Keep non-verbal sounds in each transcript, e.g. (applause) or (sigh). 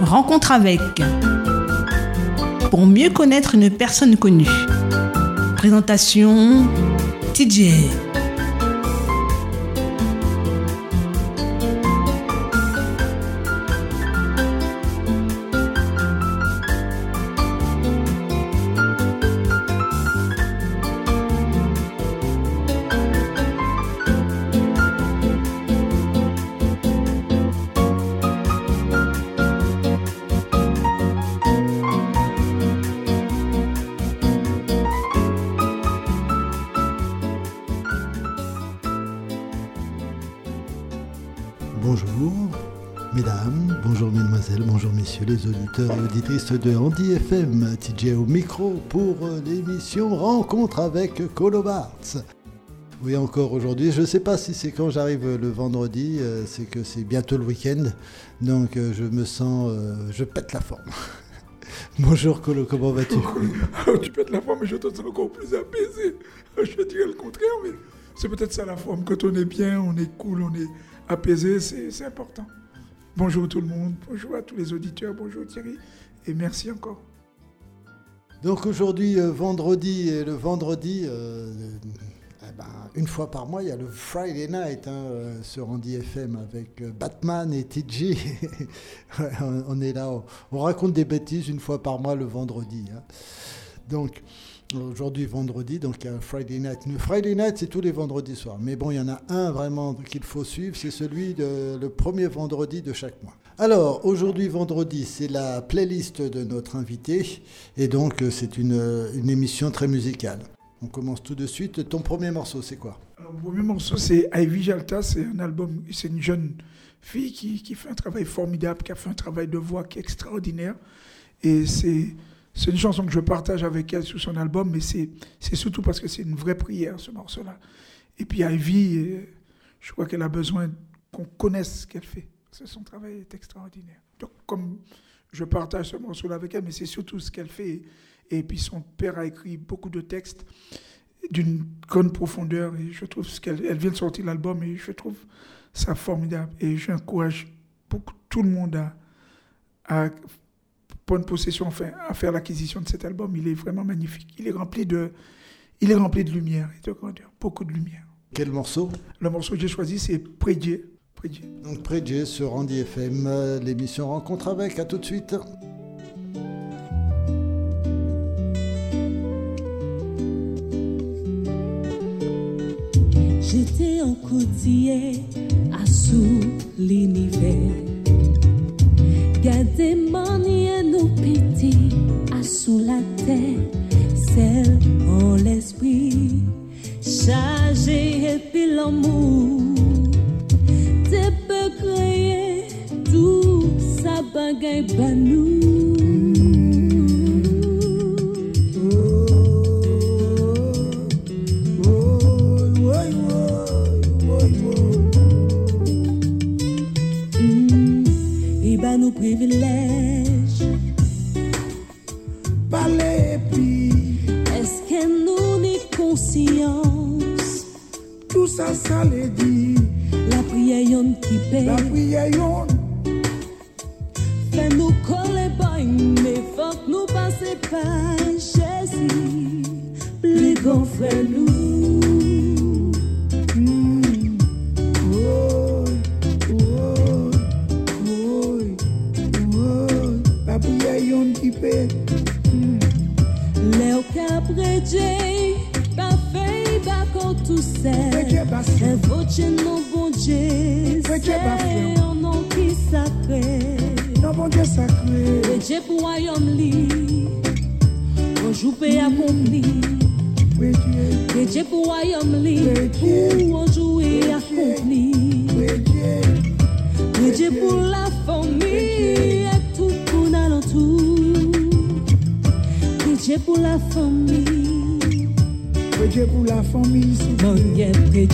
Rencontre avec. Pour mieux connaître une personne connue. Présentation TJ. Auditeurs de Andy FM, TJ au micro pour l'émission Rencontre avec Colobarts. Oui, encore aujourd'hui. Je ne sais pas si c'est quand j'arrive le vendredi, euh, c'est que c'est bientôt le week-end. Donc euh, je me sens. Euh, je pète la forme. (laughs) Bonjour Colo, comment vas-tu? (laughs) Oh, Tu pètes la forme, mais je te sens encore plus apaisé. Je dirais le contraire, mais c'est peut-être ça la forme. Quand on est bien, on est cool, on est apaisé, c'est important. Bonjour tout le monde, bonjour à tous les auditeurs, bonjour Thierry, et merci encore. Donc aujourd'hui, euh, vendredi, et le vendredi, euh, eh ben, une fois par mois, il y a le Friday Night hein, euh, sur Andy FM avec Batman et TJ. (laughs) on est là, on, raconte des bêtises une fois par mois le vendredi. Hein. Donc, Aujourd'hui, vendredi, donc il y a Friday Night. Le Friday Night, c'est tous les vendredis soirs. Mais bon, il y en a un vraiment qu'il faut suivre, c'est celui de le premier vendredi de chaque mois. Alors, aujourd'hui, vendredi, c'est la playlist de notre invité. Et donc, euh, c'est une, une, émission très musicale. On commence tout de suite. Ton premier morceau, c'est quoi? Alors, Mon premier morceau, c'est Ivy Jalta. C'est un album, c'est une jeune fille qui, qui fait un travail formidable, qui a fait un travail de voix qui est extraordinaire. Et c'est c'est une chanson que je partage avec elle sur son album, mais c'est surtout parce que c'est une vraie prière, ce morceau-là. Et puis Ivy, euh, je crois qu'elle a besoin qu'on connaisse ce qu'elle fait. son travail est extraordinaire. Donc, comme je partage ce morceau-là avec elle, mais c'est surtout ce qu'elle fait. Et puis son père a écrit beaucoup de textes d'une grande profondeur. Et je trouve ce qu'elle elle vient de sortir l'album et je trouve ça formidable. Et j'encourage tout le monde à, à bonne possession enfin, à faire l'acquisition de cet album. Il est vraiment magnifique. Il est rempli de, il est rempli de lumière et de grandeur, beaucoup de lumière. Quel morceau? Le morceau que j'ai choisi, c'est Prédier. Donc Prédier sur Randy FM, l'émission Rencontre avec. À tout de suite. J'étais en côtier à sous l'univers nou piti a sou la tête, Sel en l'esprit, Chaje epi l'amou, Te pe kreye tout sa bagay banou. privilège. La prière qui paie. La prière Fais-nous coller pas, mais faut que nous passer par Jésus. Plus grand frère nous. Dje, tout se E voce non bon Dje Se yon non ki sakre Non bon Dje sakre Dje pou ayom li Anjou pe akompli Dje pou ayom li Pou anjou e akompli Dje pou la fomi E tout pou nalantou E Dje pou la fomi Dieu pour la famille. Manye Dieu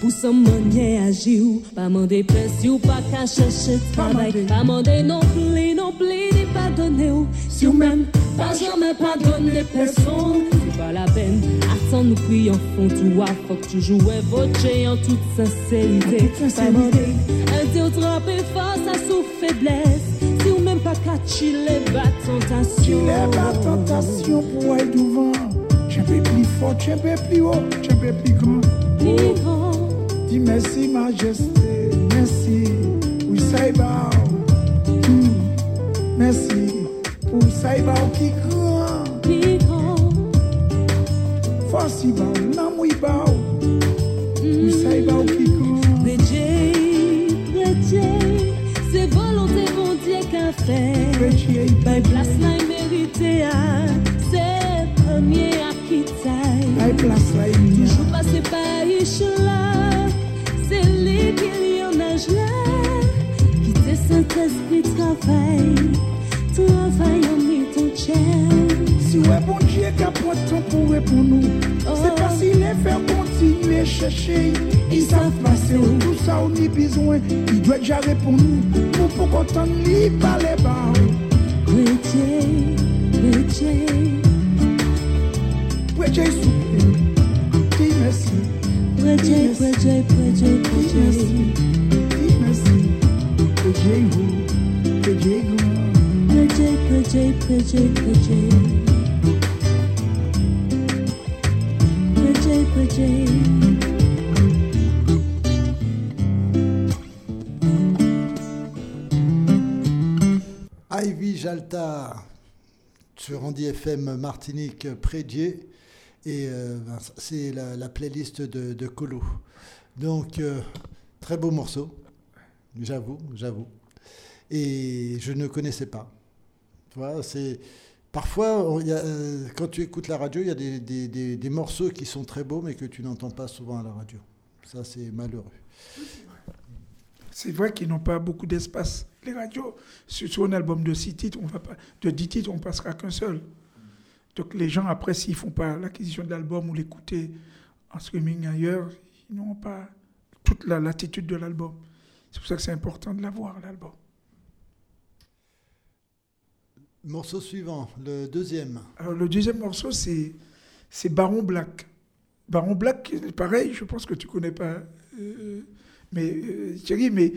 pour son manye agir. Pas mandé pensi ou pas qu'à chercher travail. Pas mandé non plus, non plus, ni pardonner. Si ou même, pas jamais pardonner personne. C'est pas la peine. Attends, nous prions, fond tout à faut que tu joues votre en toute sincérité. Pas mandé, un Dieu trempé face à sous faiblesse. Si ou même même pas qu'à chiller, bas tentation. Chiller, bas tentation pour aller peux plus fort, tu peux plus haut, tu peux plus grand. Grand. Dis merci, majesté, merci. Oui, va. Hmm. Merci pour va qui grand? Grand. Force y va, non, oui, va qui grand? Prédier, c'est volonté mon Dieu qu'a fait. Place là mérité, c'est premier à quitter. By place là, il Toujours passé par là, c'est lui qui en âge là. Qui te Saint-Esprit travaille, travaille en mettant Si bon Dieu, qu'a prend temps pour répondre nous. C'est pas s'il est fait continuer chercher. Ils savent passer tout ça, on y besoin. Il doit déjà répondre nous. Pour pour qu'on t'en lit par les barres. Prédier, prédier. Prédier, souple. Dis merci. Ivy Jalta sur Andy FM Martinique Prédier et euh, ben, c'est la, la, playlist de, de Colo. Donc euh, très beau morceau, j'avoue, j'avoue. Et je ne connaissais pas. Tu c'est parfois euh, quand tu écoutes la radio, il y a des, des, des, morceaux qui sont très beaux mais que tu n'entends pas souvent à la radio. Ça c'est malheureux. C'est vrai qu'ils n'ont pas beaucoup d'espace. Les radios, sur un album de six titres, on va pas, de 10 titres, on passera qu'un seul. Donc les gens, après, s'ils ne font pas l'acquisition de l'album ou l'écouter en streaming ailleurs, ils n'ont pas toute la latitude de l'album. C'est pour ça que c'est important de l'avoir, l'album. Morceau suivant, le deuxième. Alors le deuxième morceau, c'est, c'est Baron Black. Baron Black, pareil, je pense que tu ne connais pas. Euh, mais euh, Thierry, mais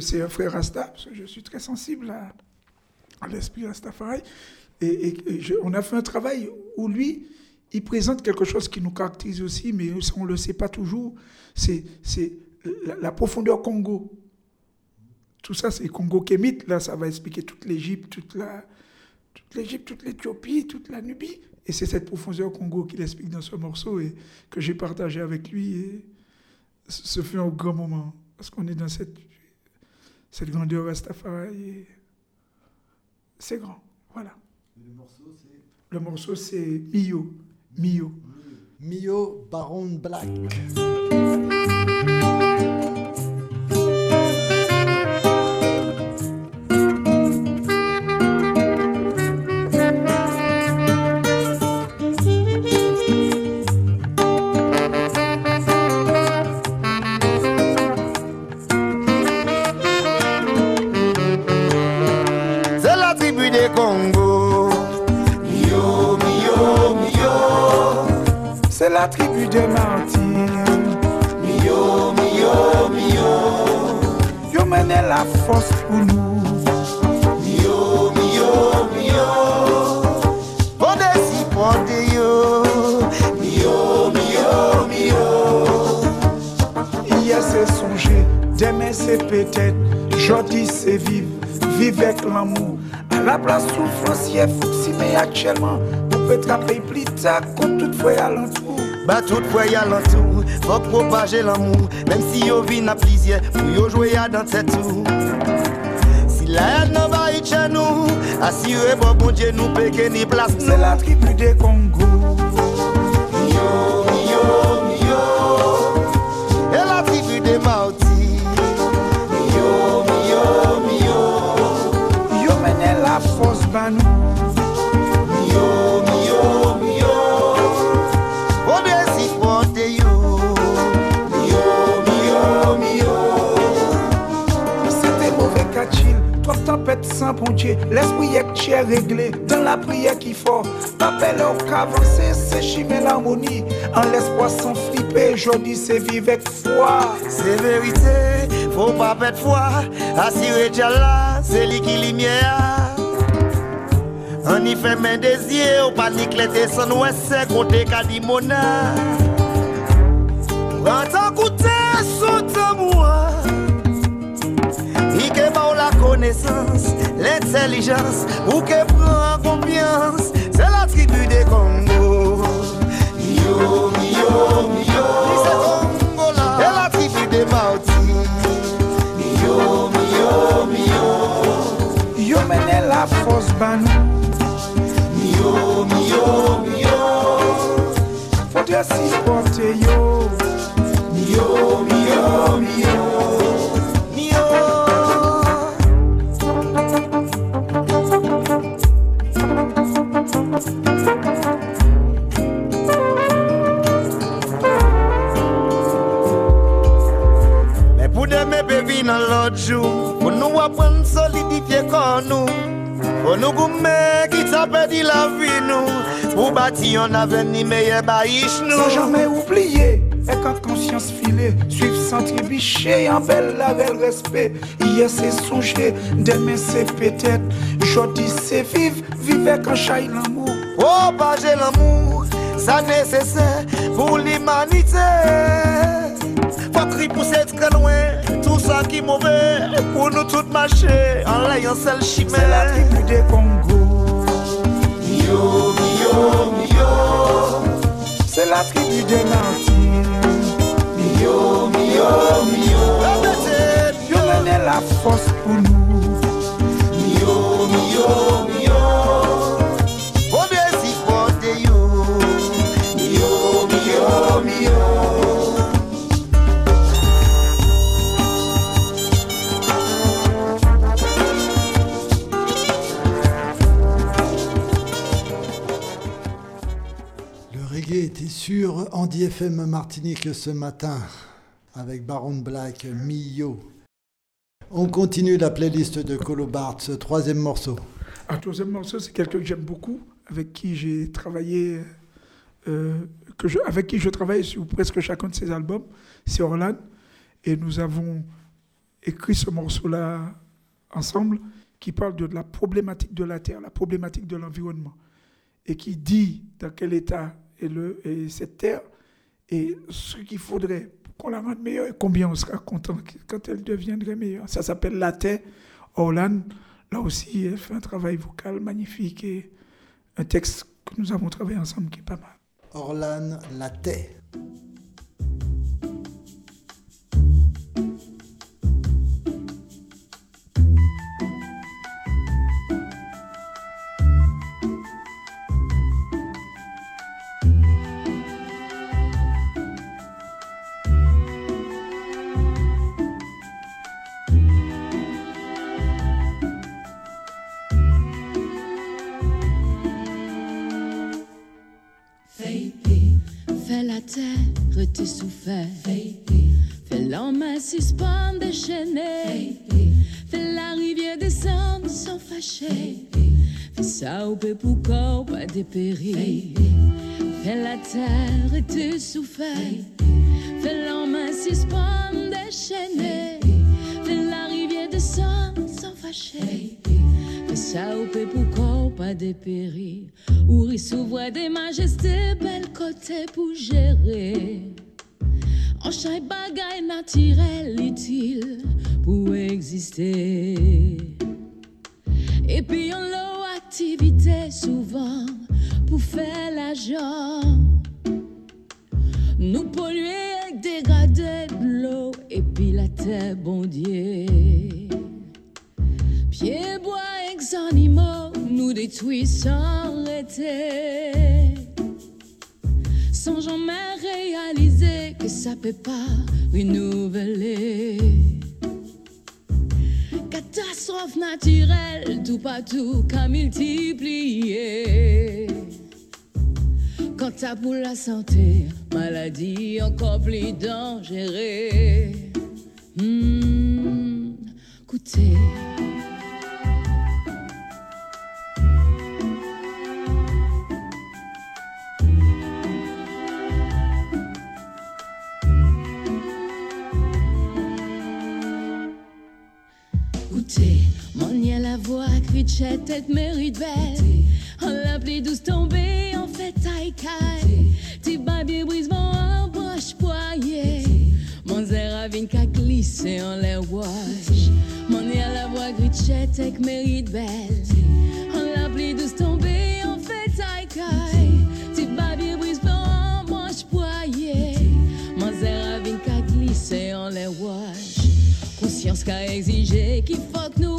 c'est un frère Rasta, parce que je suis très sensible à, à l'esprit Rastafari. Et, on a fait un travail où lui, il présente quelque chose qui nous caractérise aussi, mais on ne le sait pas toujours. C'est, c'est la, profondeur Congo. Tout ça, c'est Congo kémite. Là, ça va expliquer toute l'Égypte, toute l'Égypte, toute l'Éthiopie, toute la Nubie. Et c'est cette profondeur Congo qu'il explique dans ce morceau et que j'ai partagé avec lui. Et ce fut un grand moment. Parce qu'on est dans cette cette grandeur Rastafari. C'est grand. Voilà. Le morceau, c'est Le morceau, c'est Mio. Mio. Mio Baron Black. La tribu de Martine. Mio, mio, mio. Yo la force pour nous. Mio, mio, mio. Pondé si pondé yo. Mio, mio, mio. Hier c'est songer, demain c'est peut-être, aujourd'hui c'est vivre, vivre avec l'amour. À la place souffrance, il faut mais actuellement, on peut trapper plus tard, comme tout frère alentour. Ba tout fwe ya lantou, fok propaje l'amou Mem si yo vi na plizye, pou yo jwe ya dan tetou Si la yad nan ba it chan nou Asire bo bon dje nou peke ni nou Se la tribu de Congo. Mio, mio, mio E la tribu de Mauti Mio, mio, mio Yo mene la fos banou L'esprit est tiers réglé, dans la prière qui faut Appel au qu'avancer, c'est chimer l'harmonie En l'espoir sans flipper, aujourd'hui c'est vivre avec foi C'est vérité, faut pas perdre foi Assuré Djala, c'est lui qui. On y fait mes désirs, ou panique les descend ouais c'est côté Kadimona. Prends goûter son moi. Il que la connaissance, l'intelligence, ou que prend confiance, c'est la tribu des Congo. Yo, yo, yo. Congo là. La tribu des Mauti. Yo, yo, yo. Yo mené la force ban. Yo, yo, yo. Faudrait s'y porter. Yo, bâtir un avenir meilleur, baïch nous. Sans jamais oublier, et quand conscience filée, suivre sans trébucher, en belle la belle respect. Hier c'est songer, demain c'est peut-être, aujourd'hui c'est vivre, vivre quand chaille l'amour. Oh, j'ai l'amour, ça nécessaire pour l'humanité. Faut crier pour cette très loin, tout ça qui est mauvais, pour nous tous marcher en l'ayant seul C'est la chimère. tribu des Congo, Yo, c'est la tribu des yo, yo. Yo mené la force pour nous. Sur Andy FM Martinique ce matin avec Baron Black, Mio. On continue la playlist de Colo Bart, ce troisième morceau. Un troisième morceau, c'est quelqu'un que j'aime beaucoup, avec qui j'ai travaillé, euh, avec qui je travaille sur presque chacun de ses albums. C'est Orlan. Et nous avons écrit ce morceau-là ensemble, qui parle de la problématique de la terre, la problématique de l'environnement, et qui dit dans quel état est, le, est cette terre et ce qu'il faudrait pour qu'on la rende meilleure et combien on sera content quand elle deviendrait meilleure. Ça s'appelle La Terre. Orlan, là aussi, elle fait un travail vocal magnifique et un texte que nous avons travaillé ensemble qui est pas mal. Orlan Latte. Fais santé, maladie encore plus dangereuse. Hmm, écoutez. Mon la voix, critchette, tête mérite belle. On l'appelait douce tombée, en fait taille caille. Ti babi brise mon zère vient qu'à glisser en l'air wash. Mon y a la voix, critchette, tête mérite belle. On l'appelait douce tombée, en fait taille caille. Ti babi brise mon broche poignet. Mon zère vient qu'à glisser en l'air wash. Conscience qu'a exigé qu'il faut que nous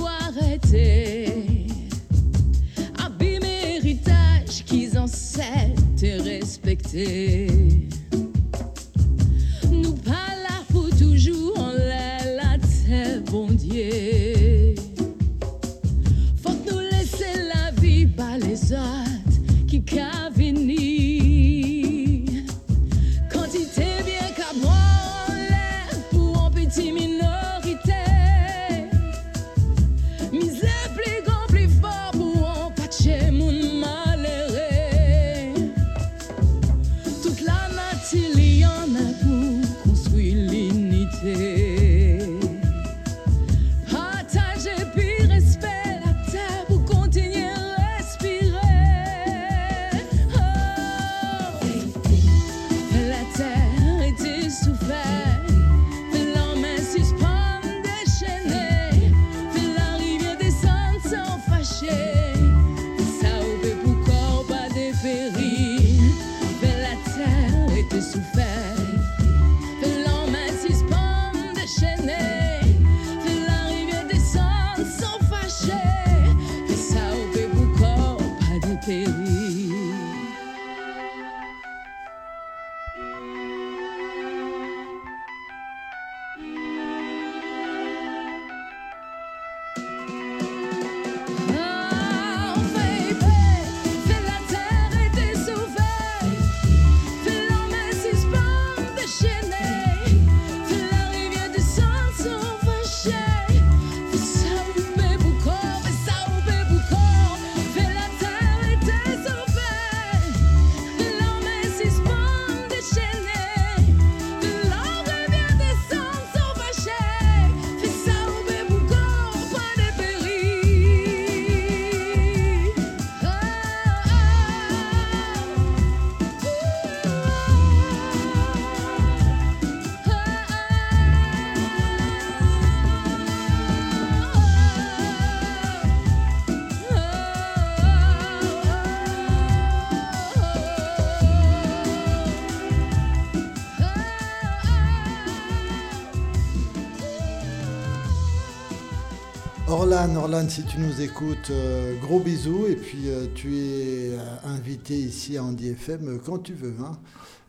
Orlan, Orlan, si tu nous écoutes, euh, gros bisous. Et puis, euh, tu es euh, invité ici à Andy FM quand tu veux. hein.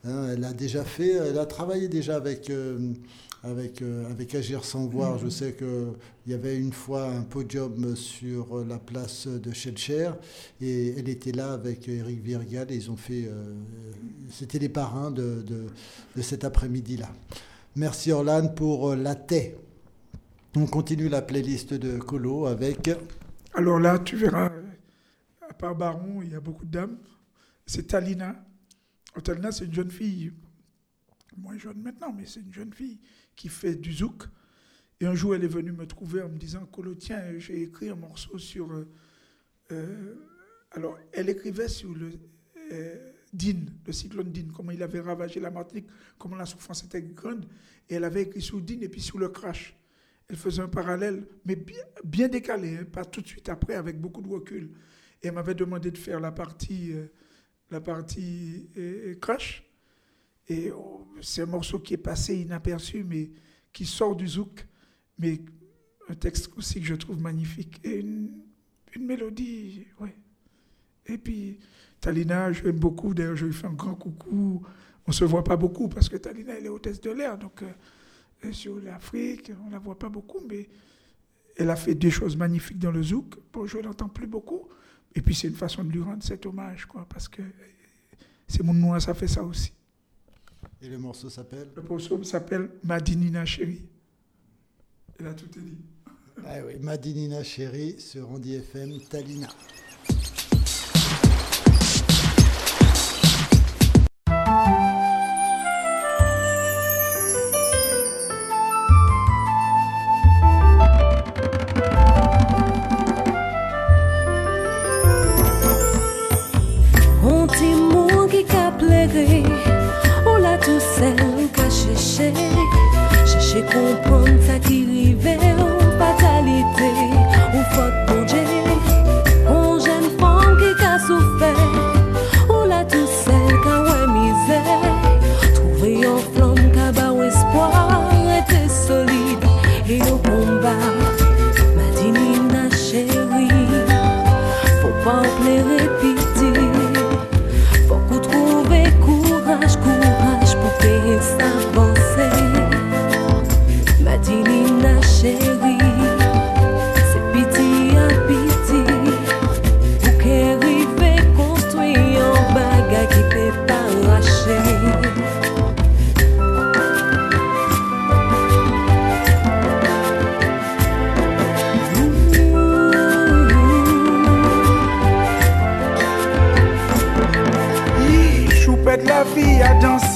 Hein, elle a déjà fait, elle a travaillé déjà avec, avec, euh, avec Agir sans voir. Je sais qu'il y avait une fois un podium sur euh, la place de Schellcher et elle était là avec Eric Virgal et ils ont fait. C'était les parrains de, de- de cet après-midi-là. Merci Orlan pour la thé. On continue la playlist de Colo avec. Alors là, tu verras, euh, à part Baron, il y a beaucoup de dames. C'est Talina. Oh, Talina, c'est une jeune fille, moins jeune maintenant, mais c'est une jeune fille qui fait du zouk. Et un jour, elle est venue me trouver en me disant Colo, tiens, j'ai écrit un morceau sur. euh, euh, alors, elle écrivait sur le euh, le cyclone Din, comment il avait ravagé la Martinique, comment la souffrance était grande. Et elle avait écrit sur Din et puis sur le crash. Elle faisait un parallèle, mais bien, décalé, hein, pas tout de suite après, avec beaucoup de recul. Et elle m'avait demandé de faire la partie, euh, la partie euh, crash. Et oh, c'est un morceau qui est passé inaperçu, mais qui sort du zouk. Mais un texte aussi que je trouve magnifique. Et une, mélodie, ouais. Et puis, Talina, je l'aime beaucoup. D'ailleurs, je lui fais un grand coucou. On ne se voit pas beaucoup parce que Talina, elle est hôtesse de l'air. Donc, euh, euh, sur l'Afrique, on ne la voit pas beaucoup, mais elle a fait des choses magnifiques dans le zouk. Bon, je ne l'entends plus beaucoup. Et puis, c'est une façon de lui rendre cet hommage, quoi, parce que c'est mon noir, ça fait ça aussi. Et le morceau s'appelle Le morceau s'appelle Madinina chérie. Elle a tout dit. Ah oui, Madinina Chérie sur Andy FM, Talina. sel ka chèche Chèche kompon sa ki rive ou fatalite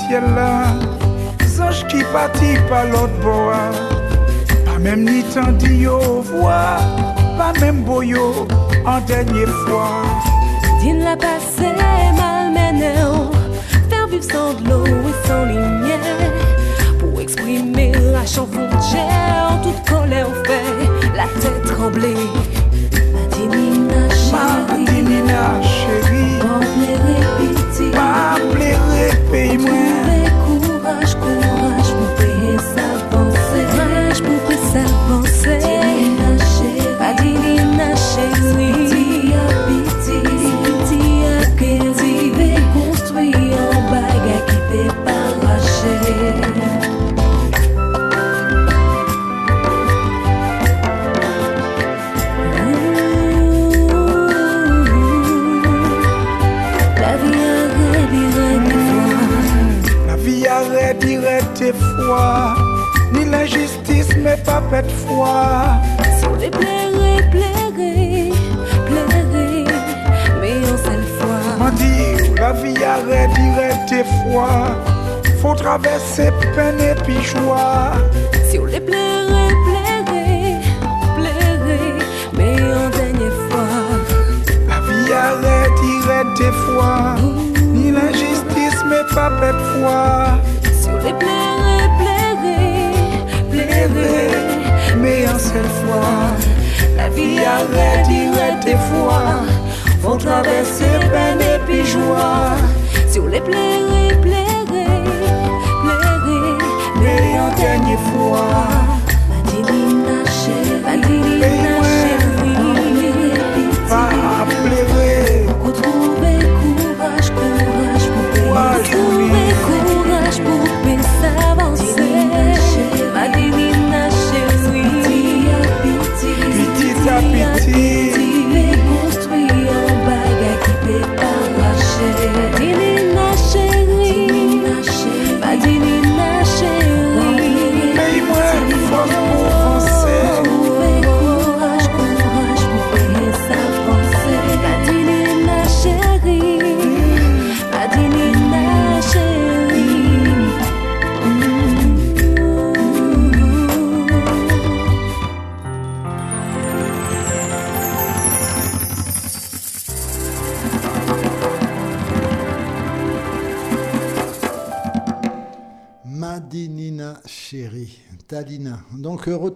ciel partit par l'autre bois. Pas même ni temps dit yo voix. Pas même boyo en dernière fois. Din la passé malmené Faire vivre sans de l'eau et sans lumière Pour exprimer la frontière Toute colère fait la tête tremblée Madinina chérie Madinina chérie. En pleurer pitié Pas pleurer, paye-moi. Trouver foi. Ni l'injustice, mais pas pète foi. Sur les plairait, plairait, plairait Mais en seule fois M'a dit, la vie arrête direct tes foi. Faut traverser peine et puis joie. Sur les plairait, plairait, plairait Mais en dernière fois La vie arrête direct tes foi. Ni l'injustice, mais pas pète foi. Sur les plairait, Mais en seule fois. La vie arrête direct des fois Faut traverser peine et puis joie Sur les plairait, plairait, plairait Mais en dernière fois. Madinina chérie, Madinina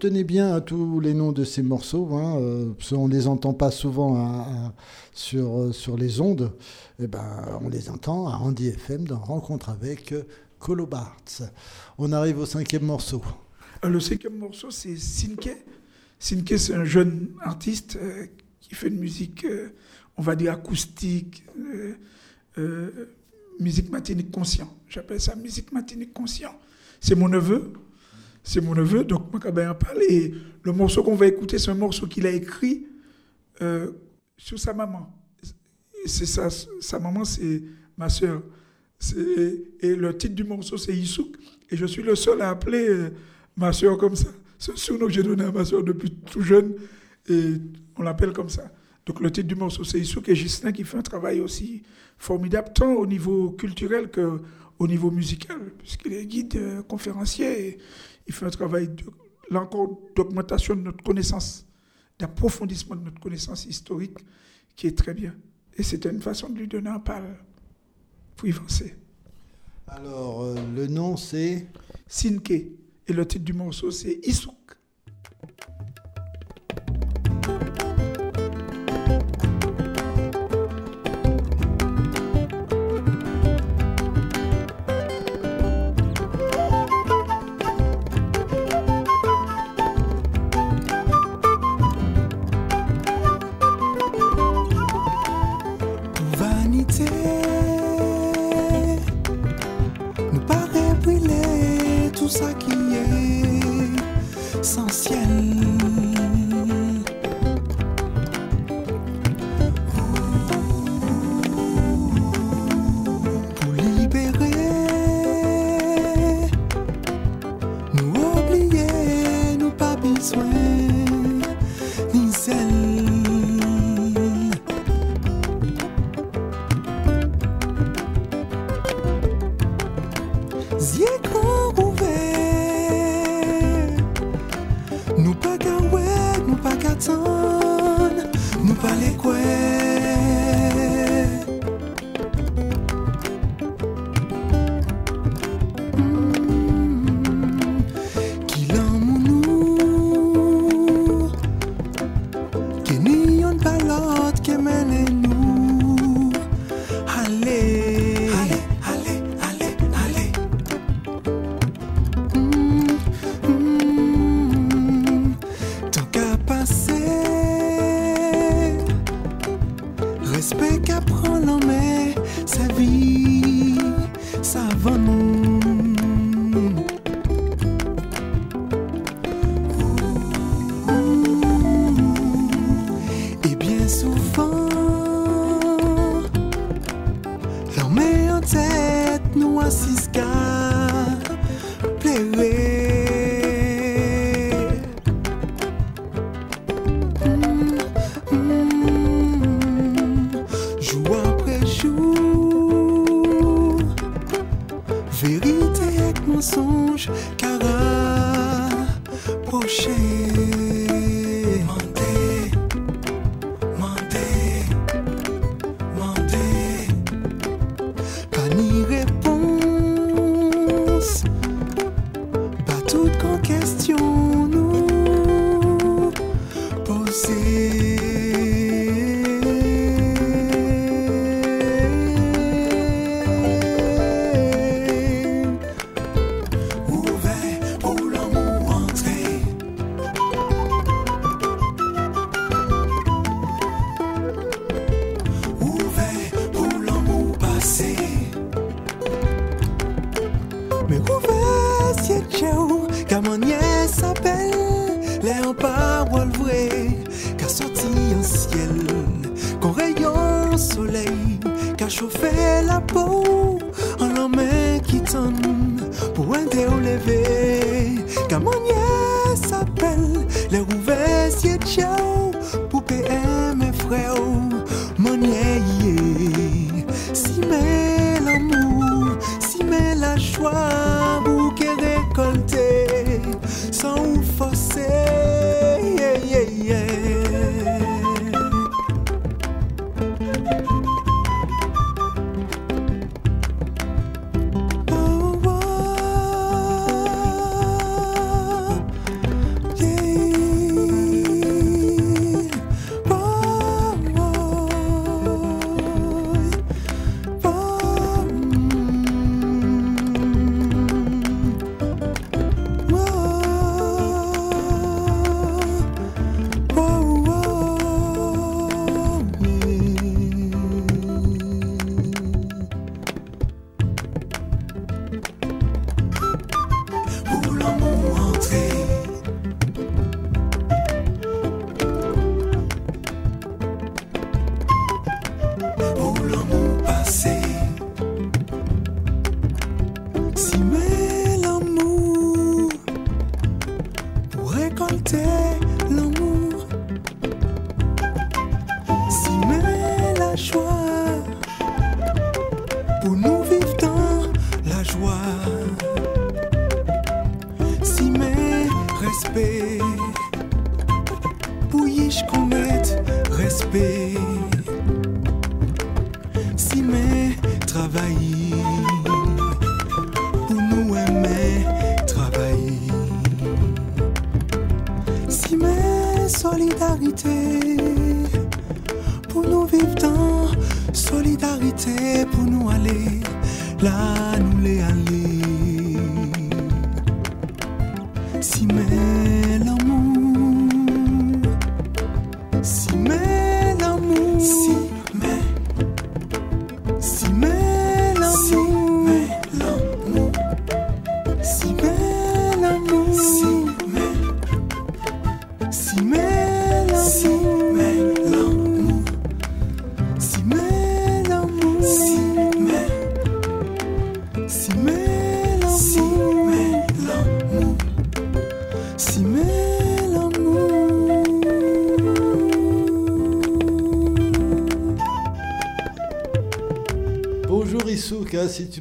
retenez bien euh, tous les noms de ces morceaux, hein, euh, parce qu'on ne les entend pas souvent à- sur, euh, sur les ondes. Eh ben, on les entend à Andy FM dans Rencontre avec Colo Bartz. On arrive au cinquième morceau. Euh, Le cinquième morceau, c'est Sinke. Sinke, c'est un jeune artiste qui fait une musique, on va dire, acoustique, musique matinique conscient. J'appelle ça musique matinique conscient. C'est mon neveu. C'est mon neveu, donc quand en parle. Et le morceau qu'on va écouter, c'est un morceau qu'il a écrit euh, sur sa maman. C'est sa, sa maman, c'est ma soeur. Et le titre du morceau, c'est Issouk. Et je suis le seul à appeler euh, ma soeur comme ça. C'est un surnom que j'ai donné à ma soeur depuis tout jeune. Et on l'appelle comme ça. Donc le titre du morceau, c'est Issouk et Gislain qui fait un travail aussi formidable, tant au niveau culturel qu'au niveau musical, puisqu'il est guide euh, conférencier. Il fait un travail, de, là encore, d'augmentation de notre connaissance, d'approfondissement de notre connaissance historique qui est très bien. Et c'était une façon de lui donner un parle. pour y avancer. Alors, euh, le nom c'est Sinke. Et le titre du morceau, c'est Issouk. Pour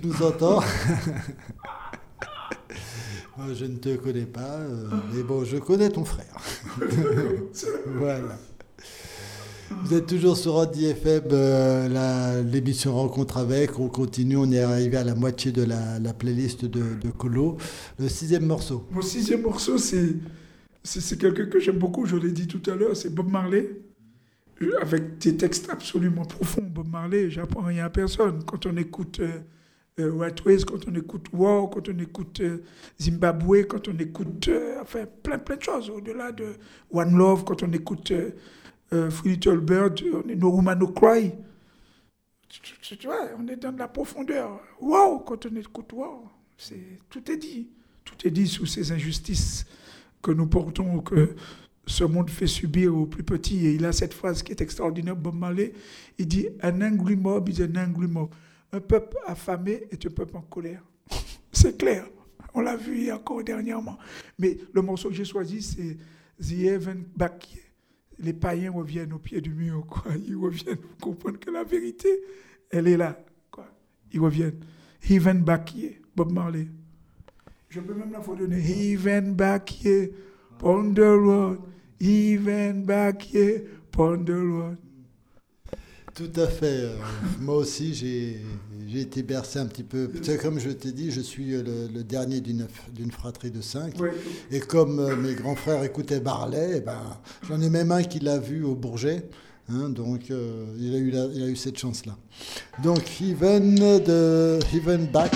nous entends. (laughs) Moi, je ne te connais pas, euh, mais bon, je connais ton frère. (laughs) voilà. Vous êtes toujours sur Andy FM, euh, l'émission Rencontre avec. On continue, on est arrivé à la moitié de la, la playlist de, de Colo. Le sixième morceau. Mon sixième morceau, c'est c'est quelqu'un que j'aime beaucoup, je l'ai dit tout à l'heure, c'est Bob Marley. Avec des textes absolument profonds. Bob Marley, j'apprends rien à personne. Quand on écoute euh, euh, quand on écoute War, quand on écoute euh, Zimbabwe, quand on écoute euh, enfin, plein, plein de choses. Au-delà de One Love, quand on écoute euh, Free Little Bird, on est No Woman No Cry. Tu, vois, on est dans de la profondeur. Wow, quand on écoute Wow, c'est tout est dit. Tout est dit sous ces injustices que nous portons, que ce monde fait subir aux plus petits. Et il a cette phrase qui est extraordinaire, Bob Marley. Il dit Un angry mob is an angry mob. Un peuple affamé est un peuple en colère. (laughs) c'est clair. On l'a vu encore dernièrement. Mais le morceau que j'ai choisi, c'est The Heaven Back. Les païens reviennent au pied du mur. Quoi. (laughs) Ils reviennent comprendre que la vérité, elle est là. Quoi. Ils reviennent. Heaven Back, Bob Marley. Je peux même la donner. Even back on the road. Even back the. Tout à fait. euh, moi aussi, j'ai j'ai été bercé un petit peu. Comme je t'ai dit, je suis le, le dernier d'une d'une fratrie de cinq. Et comme euh, mes grands frères écoutaient Barlet, eh ben, j'en ai même un qui l'a vu au Bourget. hein, donc, euh, il, a eu la- il a eu cette chance-là. Donc, Even de Even Back.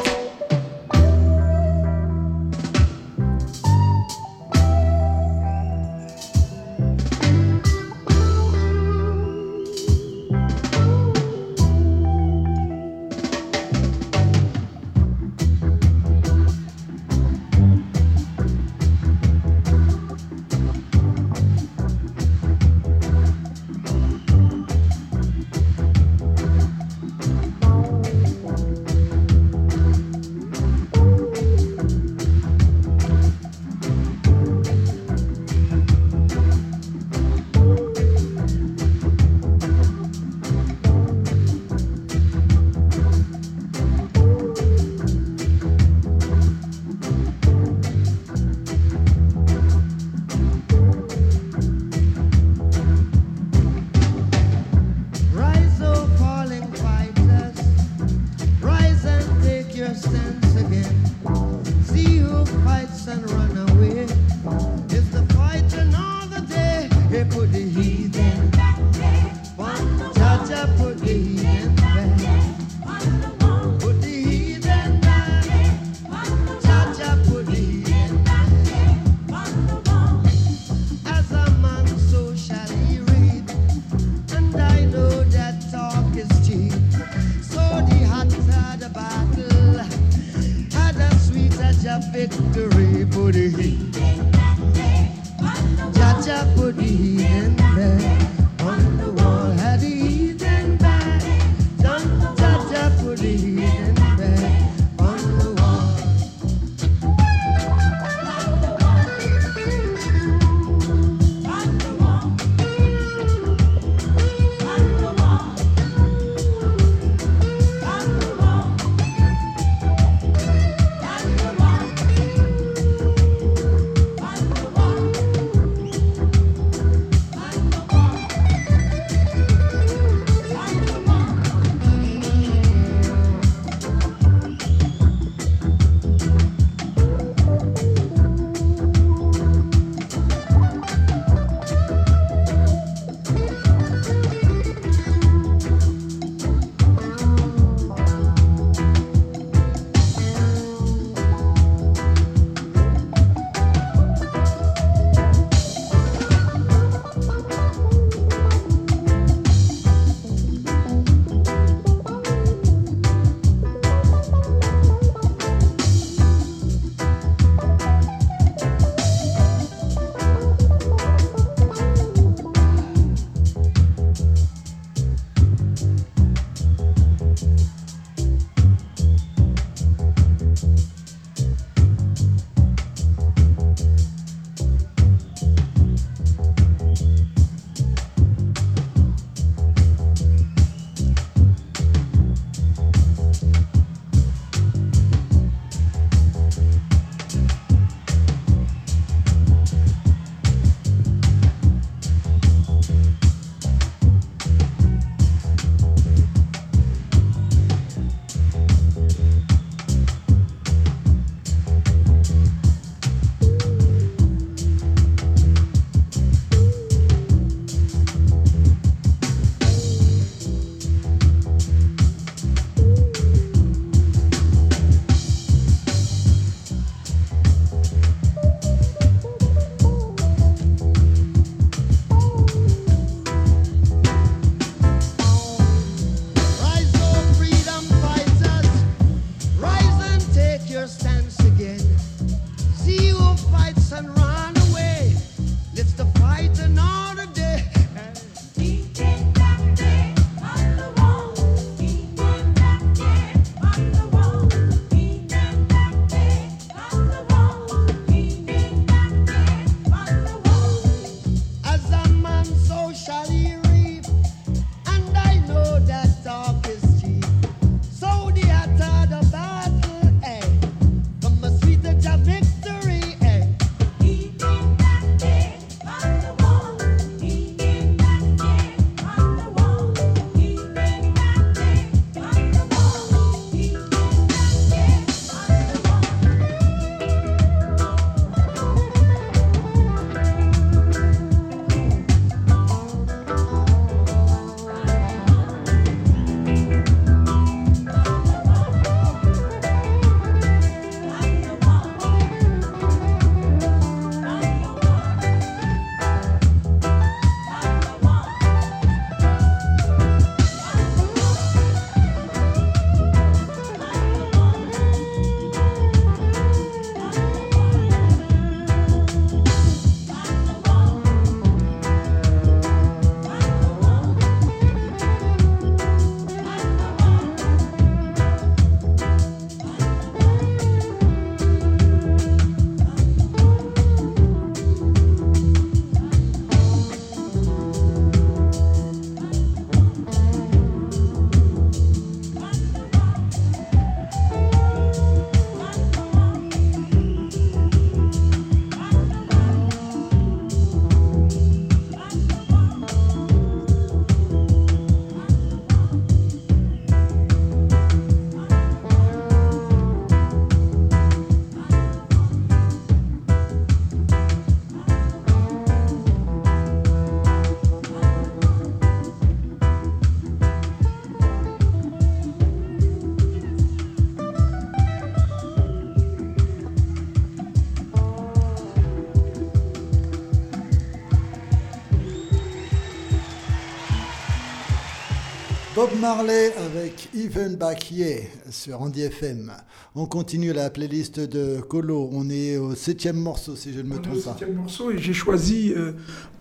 Marley avec Even Back Yeah sur Andy FM. On continue la playlist de Colo. On est au septième morceau, si je ne me On trompe pas. septième morceau et j'ai choisi, euh,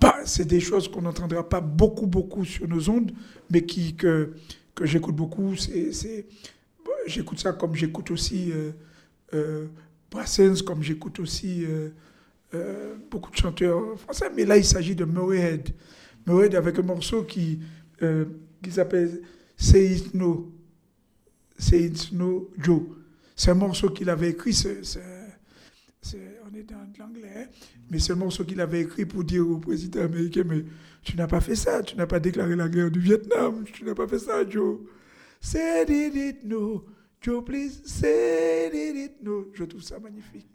pas, c'est des choses qu'on n'entendra pas beaucoup, beaucoup sur nos ondes, mais qui, que, que j'écoute beaucoup. C'est, c'est, bon, j'écoute ça comme j'écoute aussi euh, euh, Brassens, comme j'écoute aussi euh, beaucoup de chanteurs français. Mais là, il s'agit de Murray Head. Murray Head avec un morceau qui, qui s'appelle Say It No. Say It No Joe. C'est un morceau qu'il avait écrit. on est dans de l'anglais, hein, mais c'est le morceau qu'il avait écrit pour dire au président américain, mais tu n'as pas fait ça, tu n'as pas déclaré la guerre du Vietnam, tu n'as pas fait ça, Joe. Say it, no, Joe, please, say it, no. Je trouve ça magnifique.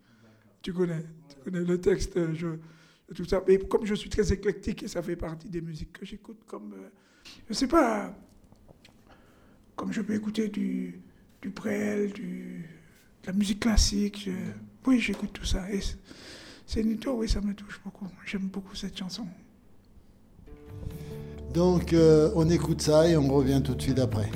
Tu connais, tu connais le texte, euh, je, trouve ça. Mais comme je suis très éclectique et ça fait partie des musiques que j'écoute, comme, euh, je sais pas, comme je peux écouter du, du Brel, du, de la musique classique. oui, j'écoute tout ça. Et c'est- c'est Nito, oui, ça me touche beaucoup. J'aime beaucoup cette chanson. Donc euh, on écoute ça et on revient tout de suite après.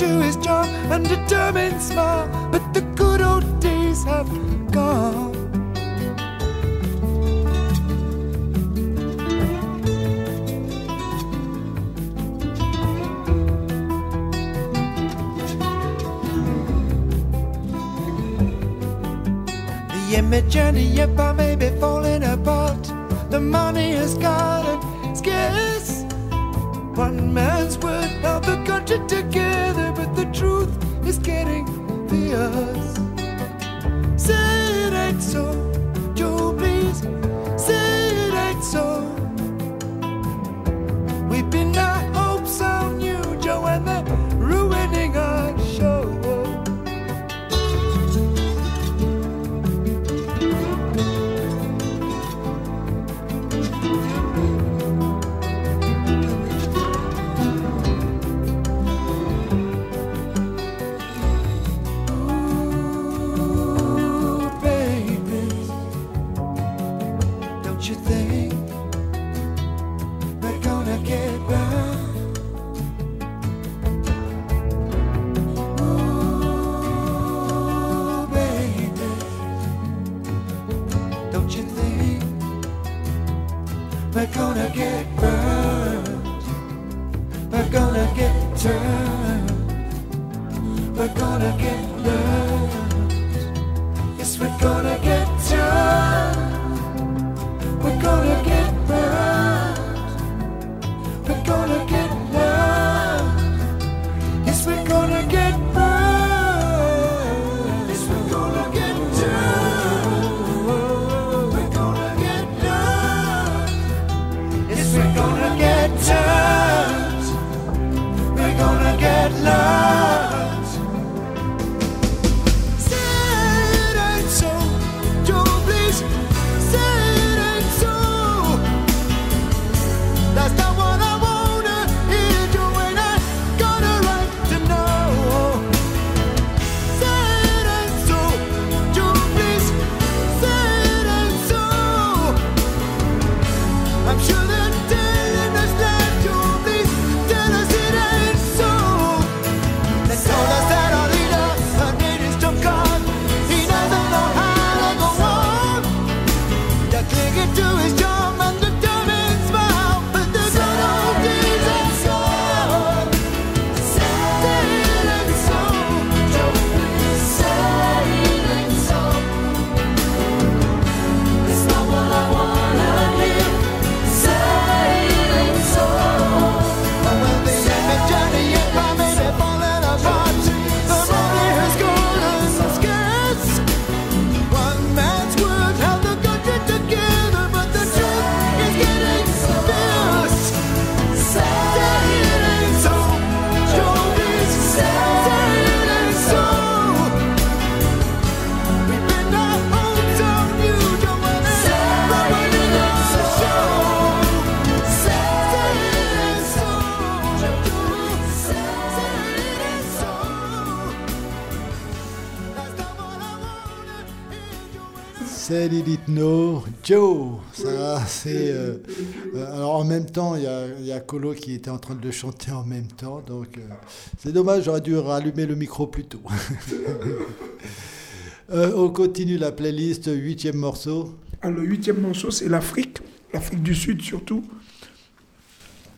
To his charm and determined smile, but the good old days have gone. The image and the empire may be falling apart. The money has gotten scarce. One man's word held the country C'est Lilith No, Joe. Ça, c'est. euh, euh, alors en même temps, il y a, Colo qui était en train de chanter en même temps. Donc euh, c'est dommage, j'aurais dû rallumer le micro plus tôt. (laughs) On continue la playlist, huitième morceau. Alors, le huitième morceau, c'est l'Afrique, l'Afrique du Sud surtout,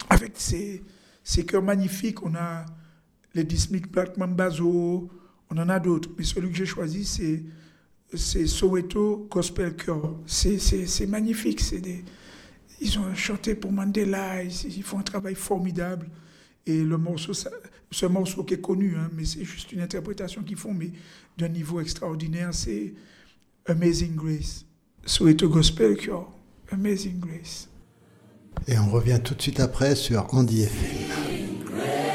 avec ses, ses chœurs magnifiques. On a les Dismic Black Mambazo, on en a d'autres. Mais celui que j'ai choisi, c'est, c'est Soweto Gospel Chœur. C'est, magnifique. Des, ils ont chanté pour Mandela, ils, font un travail formidable. Et le morceau, ce morceau qui est connu, hein, mais c'est juste une interprétation qu'ils font, mais d'un niveau extraordinaire, c'est Amazing Grace. Soweto Gospel Choir, Amazing Grace. Et on revient tout de suite après sur Andy FM.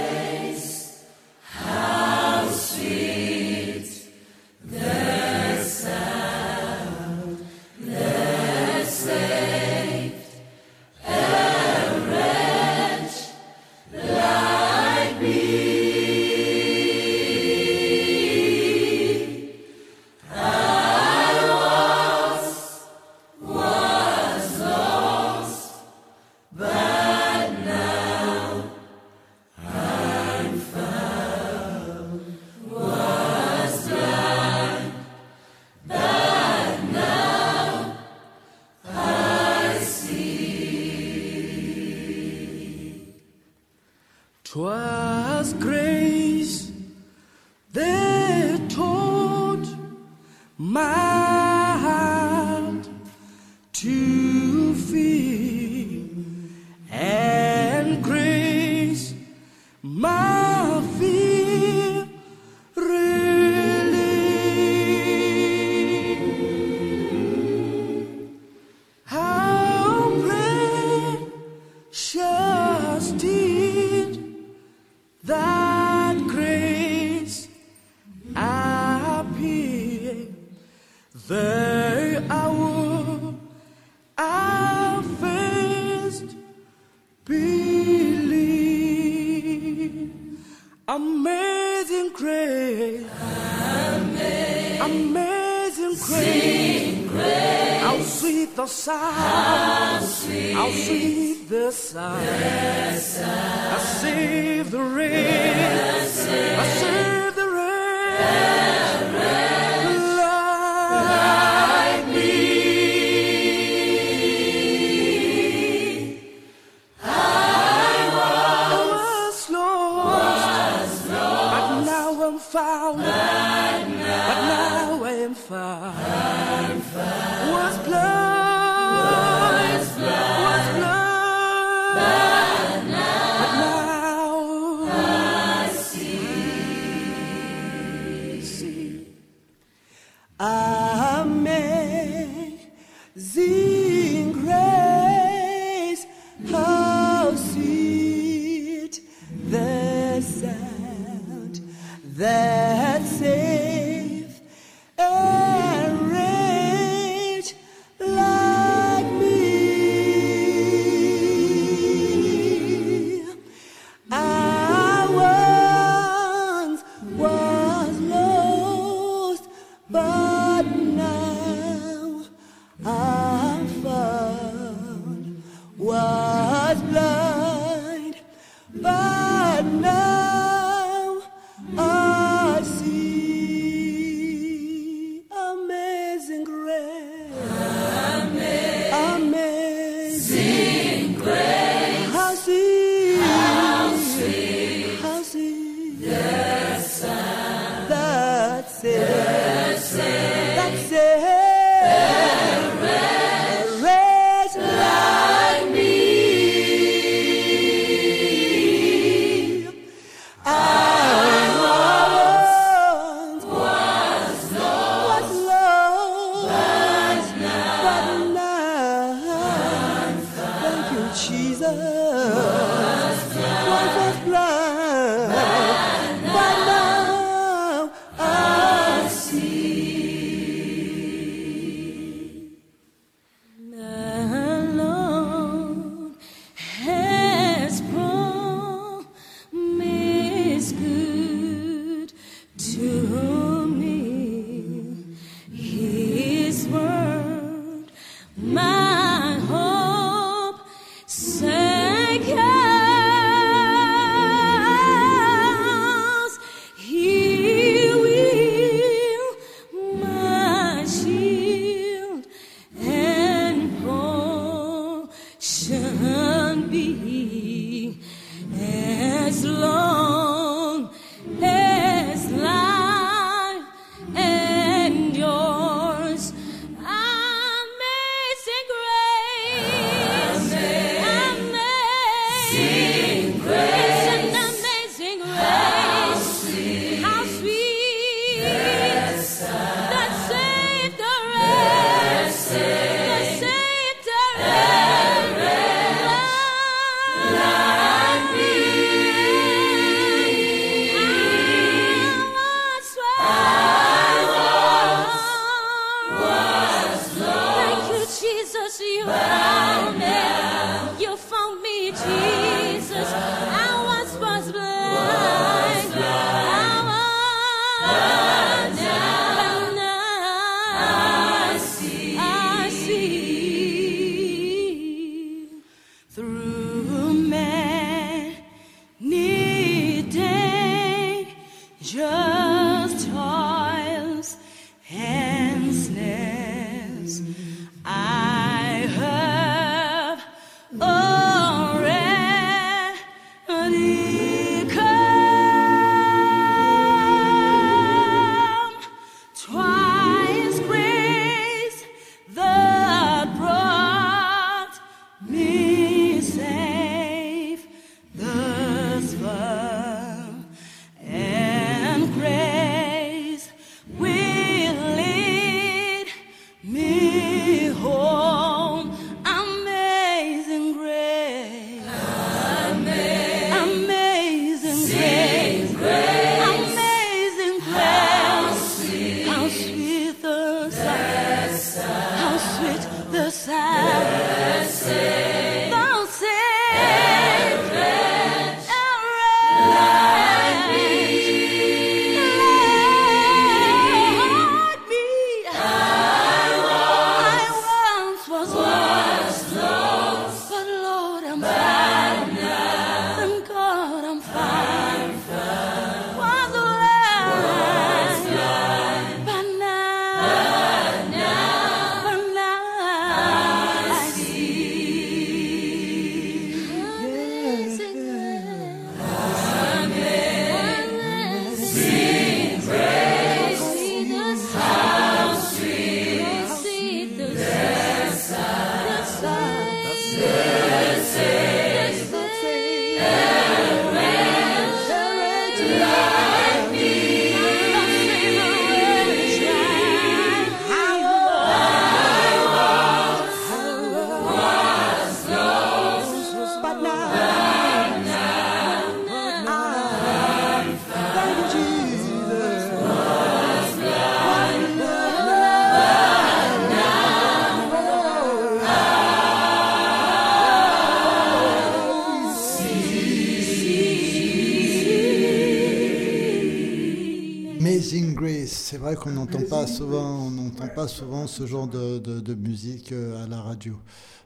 Vrai qu'on n'entend pas souvent, on n'entend pas souvent ce genre de, de- de musique euh, à la radio.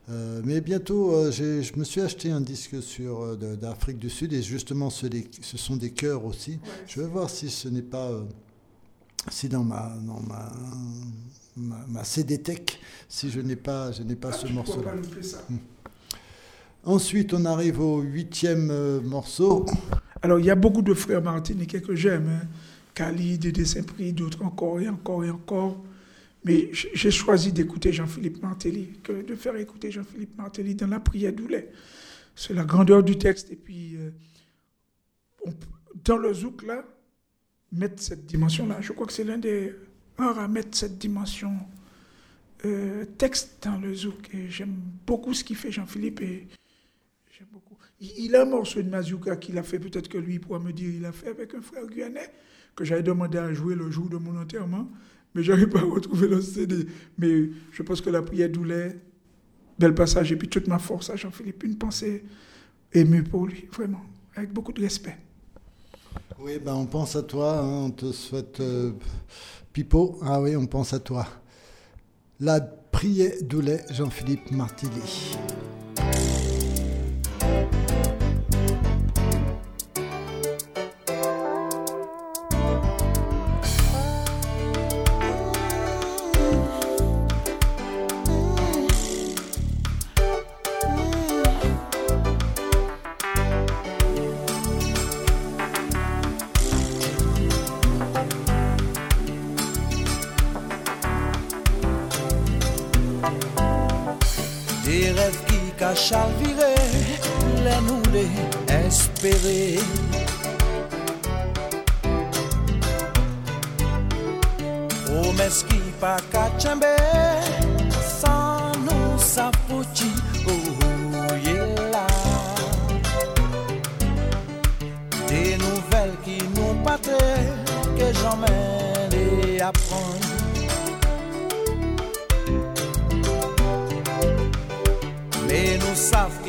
Euh, mais bientôt, euh, je me suis acheté un disque sur euh, d'Afrique du Sud et justement, ce, ce sont des chœurs aussi. Je vais voir si ce n'est pas, euh, si dans ma, dans ma, ma, ma CD Tech, si je n'ai pas, je n'ai pas ce Ah, pourras morceau-là. ça. Ensuite, on arrive au huitième euh, morceau. Alors, il y a beaucoup de frères martiniquais que j'aime. Hein. Cali, Dédé Saint-Prix, d'autres encore et encore et encore. Mais j'ai choisi d'écouter Jean-Philippe Martelly, de faire écouter Jean-Philippe Martelly dans la prière d'Oulet. C'est la grandeur du texte. Et puis, euh, dans le zouk, là, mettre cette dimension-là. Je crois que c'est l'un des rares à mettre cette dimension euh, texte dans le zouk. Et j'aime beaucoup ce qu'il fait, Jean-Philippe. Et J'aime beaucoup. Il, il a un morceau de Mazouka qu'il a fait, peut-être que lui pourra me dire, il a fait avec un frère guyanais que j'avais demandé à jouer le jour de mon enterrement, mais j'arrive pas à retrouver le CD. Mais je pense que la prière d'Oulet, bel passage, et puis toute ma force à Jean-Philippe, une pensée émue pour lui, vraiment, avec beaucoup de respect. Oui, ben on pense à toi, hein, on te souhaite euh, Pipo. Ah oui, on pense à toi. La prière d'Oulet, Jean-Philippe Martilly. la chalvire, le nou le espere. Promes ki pa kachembe, san nou sa foti ouye la. De nouvel ki nou pate, ke jamen de apon.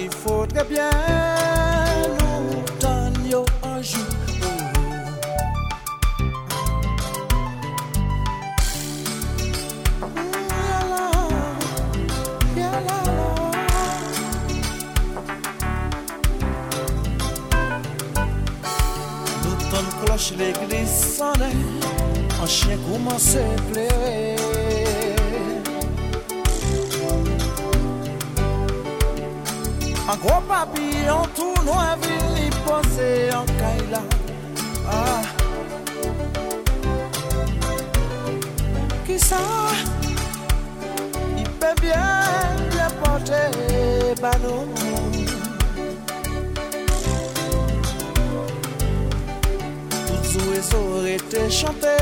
Savons qu'il faudrait bien nous donner un jour. Nous tonnons cloche l'église sonnait, un chien commence à pleurer. An gro papi an tou nou avil li pose an kaila. Ah. Ki sa, i pe bien le pote banou Tout sou e sou rete chante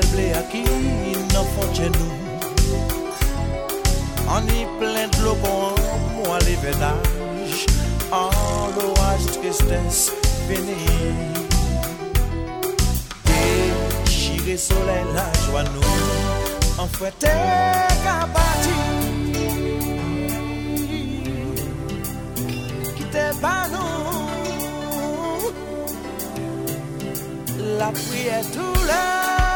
ciel blé qui n'en chez nous. On y plein de l'eau bon, moi les en l'orage tristesse. Déchiré soleil la joie nous, en fouetté cabati. Qui pas nous la prière tout là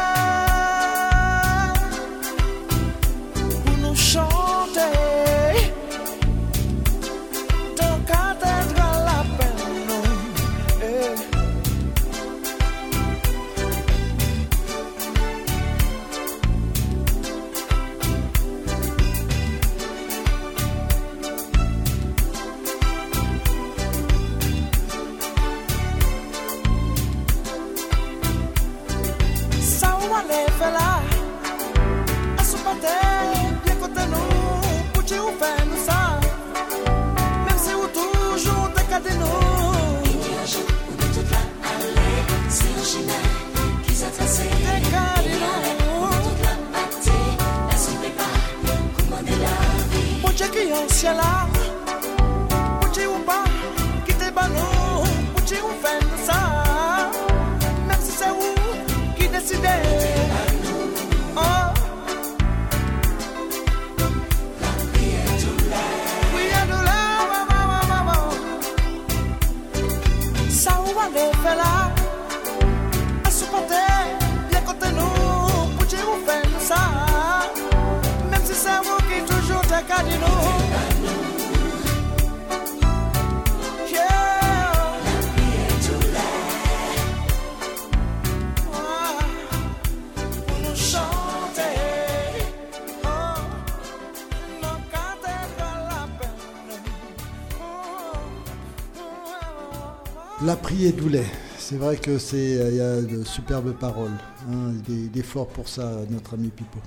Doulet. C'est vrai que c'est il y a de superbes paroles. Hein, des, efforts pour ça, notre ami Pipo.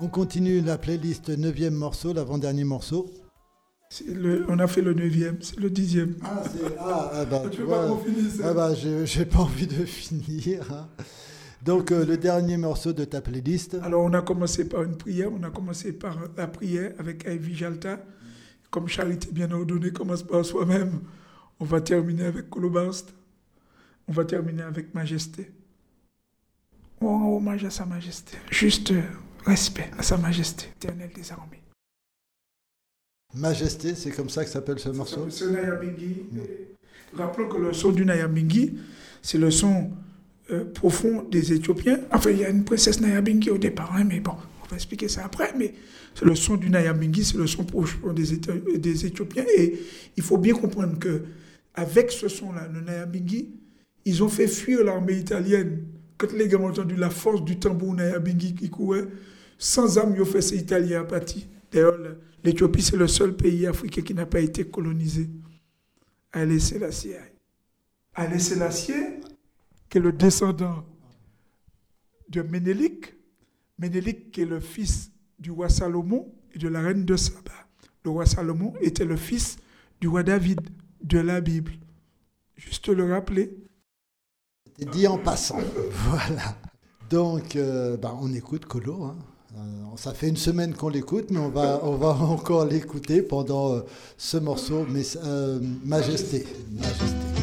On continue la playlist neuvième morceau, l'avant-dernier morceau. on a fait le neuvième, c'est le dixième. Ah, ah, ah bah, (laughs) tu vois, ah bah, j'ai pas envie de (laughs) finir. Hein. Donc, euh, le dernier morceau de ta playlist. Alors, on a commencé par une prière. On a commencé par la prière avec Ivy Jalta. Comme charité bien ordonnée commence par soi-même, on va terminer avec Colobast. On va terminer avec Majesté. On rend hommage à Sa Majesté. Juste respect à Sa Majesté, éternelle des armées. Majesté, c'est comme ça que s'appelle ce morceau? C'est Nayabingi. Rappelons que le son du Nayabingi, c'est le son euh, profond des Éthiopiens. Enfin, il y a une princesse Nayabingi au départ, hein, mais bon, on va expliquer ça après. Mais c'est le son du Nayabingi, c'est le son profond des, des Éthiopiens. Et il faut bien comprendre que avec ce son-là, le Nayabingi, ils ont fait fuir l'armée italienne. Quand les gars ont entendu la force du tambour Nayabingi qui courait, sans âme, ils ont fait ces Italiens apathis. D'ailleurs, l'Éthiopie, c'est le seul pays africain qui n'a pas été colonisé. Allez, Sélassié. Allez, Sélassié, qui est le descendant de Ménélique. Ménélique, qui est le fils du roi Salomon et de la reine de Saba. Le roi Salomon était le fils du roi David de la Bible. Juste le rappeler. C'était dit en passant. voilà. Donc, euh, bah, on écoute Colo. Hein. Euh, ça fait une semaine qu'on l'écoute, mais on va, on va encore l'écouter pendant euh, ce morceau, mais Majesté. Majesté.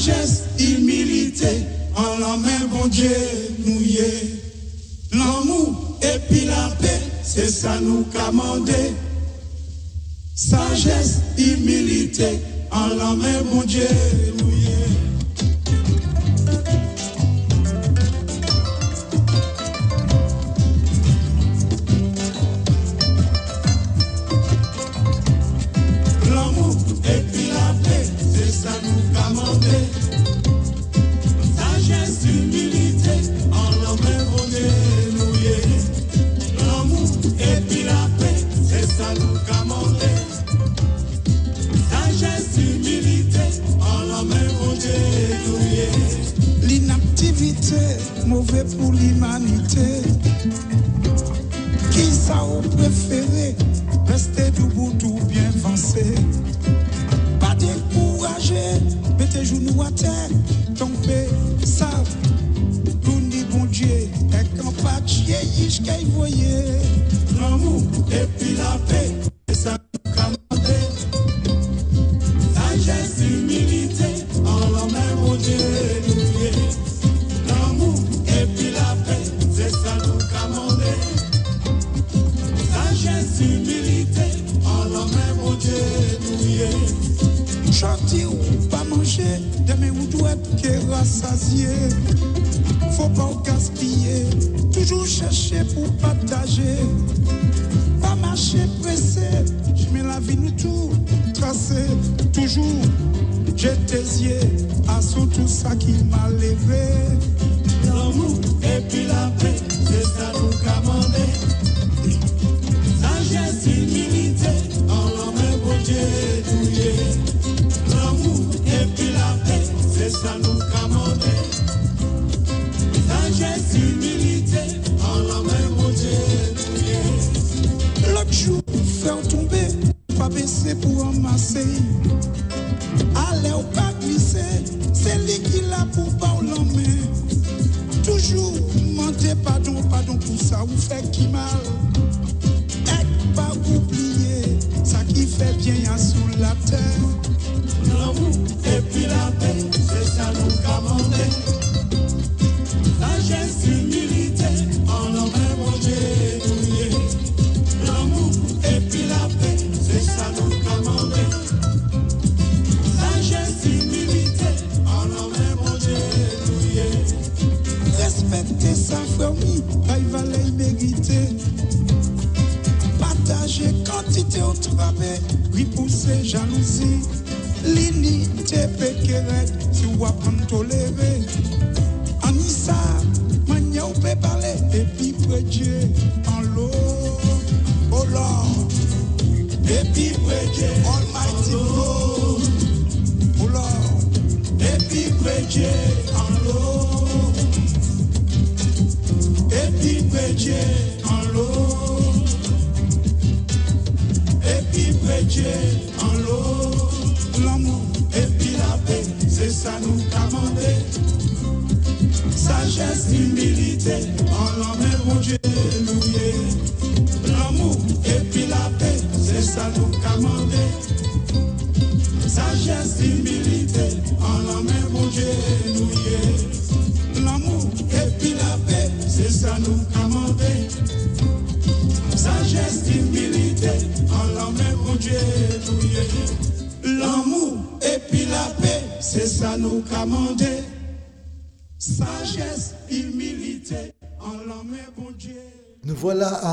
Sagesse, humilité, en la main, bon Dieu, nous y L'amour et puis la paix, c'est ça nous commander. Sagesse, humilité, en la main, bon Dieu, nous mauvais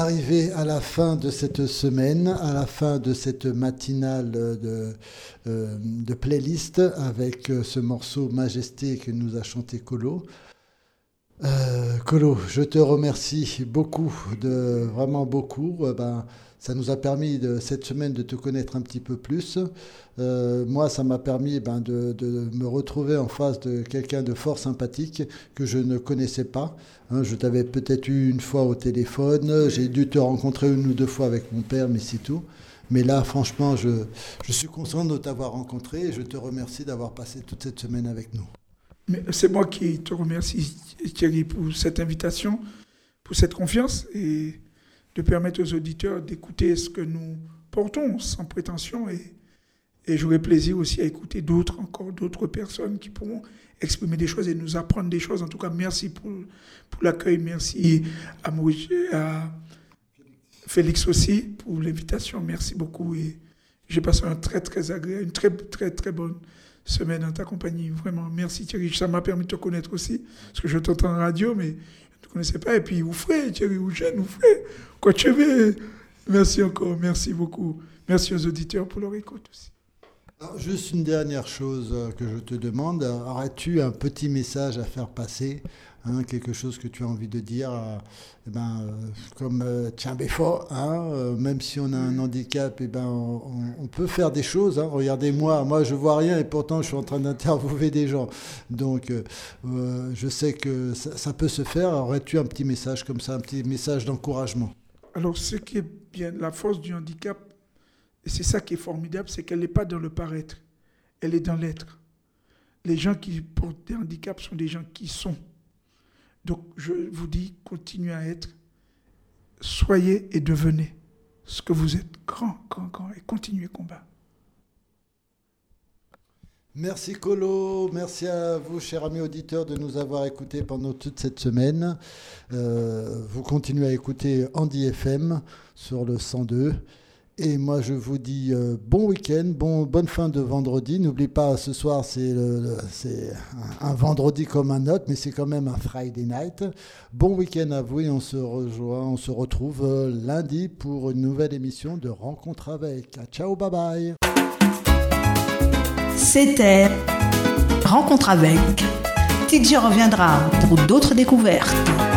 voilà arrivés à la fin de cette semaine, à la fin de cette matinale de, euh, playlist avec euh, ce morceau Majesté que nous a chanté Colo. Euh, Colo, je te remercie beaucoup, de, vraiment beaucoup. Euh, ben, ça nous a permis de, cette semaine de te connaître un petit peu plus. Euh, moi, ça m'a permis ben, de, de, me retrouver en face de quelqu'un de fort sympathique que je ne connaissais pas. Hein, je t'avais peut-être eu une fois au téléphone, j'ai dû te rencontrer une ou deux fois avec mon père, mais c'est tout. Mais là, franchement, je, je suis content de t'avoir rencontré et je te remercie d'avoir passé toute cette semaine avec nous. Mais c'est moi qui te remercie, Thierry, pour cette invitation, pour cette confiance et de permettre aux auditeurs d'écouter ce que nous portons sans prétention. Et, et j'aurai plaisir aussi à écouter d'autres, encore d'autres personnes qui pourront exprimer des choses et nous apprendre des choses. En tout cas, merci pour, pour l'accueil. Merci à, Moïse, à Félix aussi pour l'invitation. Merci beaucoup. Et j'ai passé un très, très agréable, une très, très, très bonne semaine en ta compagnie. Vraiment, merci Thierry. Ça m'a permis de te connaître aussi, parce que je t'entends en radio, mais ne connaissais pas. Et puis, Oufré, Thierry Ougène, Oufré, quoi tu veux? Merci encore, merci beaucoup. Merci aux auditeurs pour leur écoute aussi. Alors, juste une dernière chose que je te demande. Aurais-tu un petit message à faire passer Hein, quelque chose que tu as envie de dire, euh, eh ben, euh, comme euh, tiens Béfort, hein, même si on a un handicap, eh ben, on, on, peut faire des choses. Hein. Regardez-moi, moi je vois rien et pourtant je suis en train d'interviewer des gens. Donc je sais que ça, ça peut se faire. Aurais-tu un petit message comme ça, un petit message d'encouragement? Alors ce qui est bien, la force du handicap, et c'est ça qui est formidable, c'est qu'elle n'est pas dans le paraître, elle est dans l'être. Les gens qui portent des handicaps sont des gens qui sont. Donc je vous dis, continuez à être, soyez et devenez ce que vous êtes, grand, grand, grand, et continuez combat. Merci Colo, merci à vous chers amis auditeurs de nous avoir écoutés pendant toute cette semaine. Euh, vous continuez à écouter Andy FM sur le 102. Et moi, je vous dis euh, bon week-end, bon, bonne fin de vendredi. N'oublie pas, ce soir, c'est un, un, vendredi comme un autre, mais c'est quand même un Friday night. Bon week-end à vous et on se rejoint, on se retrouve euh, lundi pour une nouvelle émission de Rencontre avec. Ciao, bye bye. C'était Rencontre avec. TJ reviendra pour d'autres découvertes.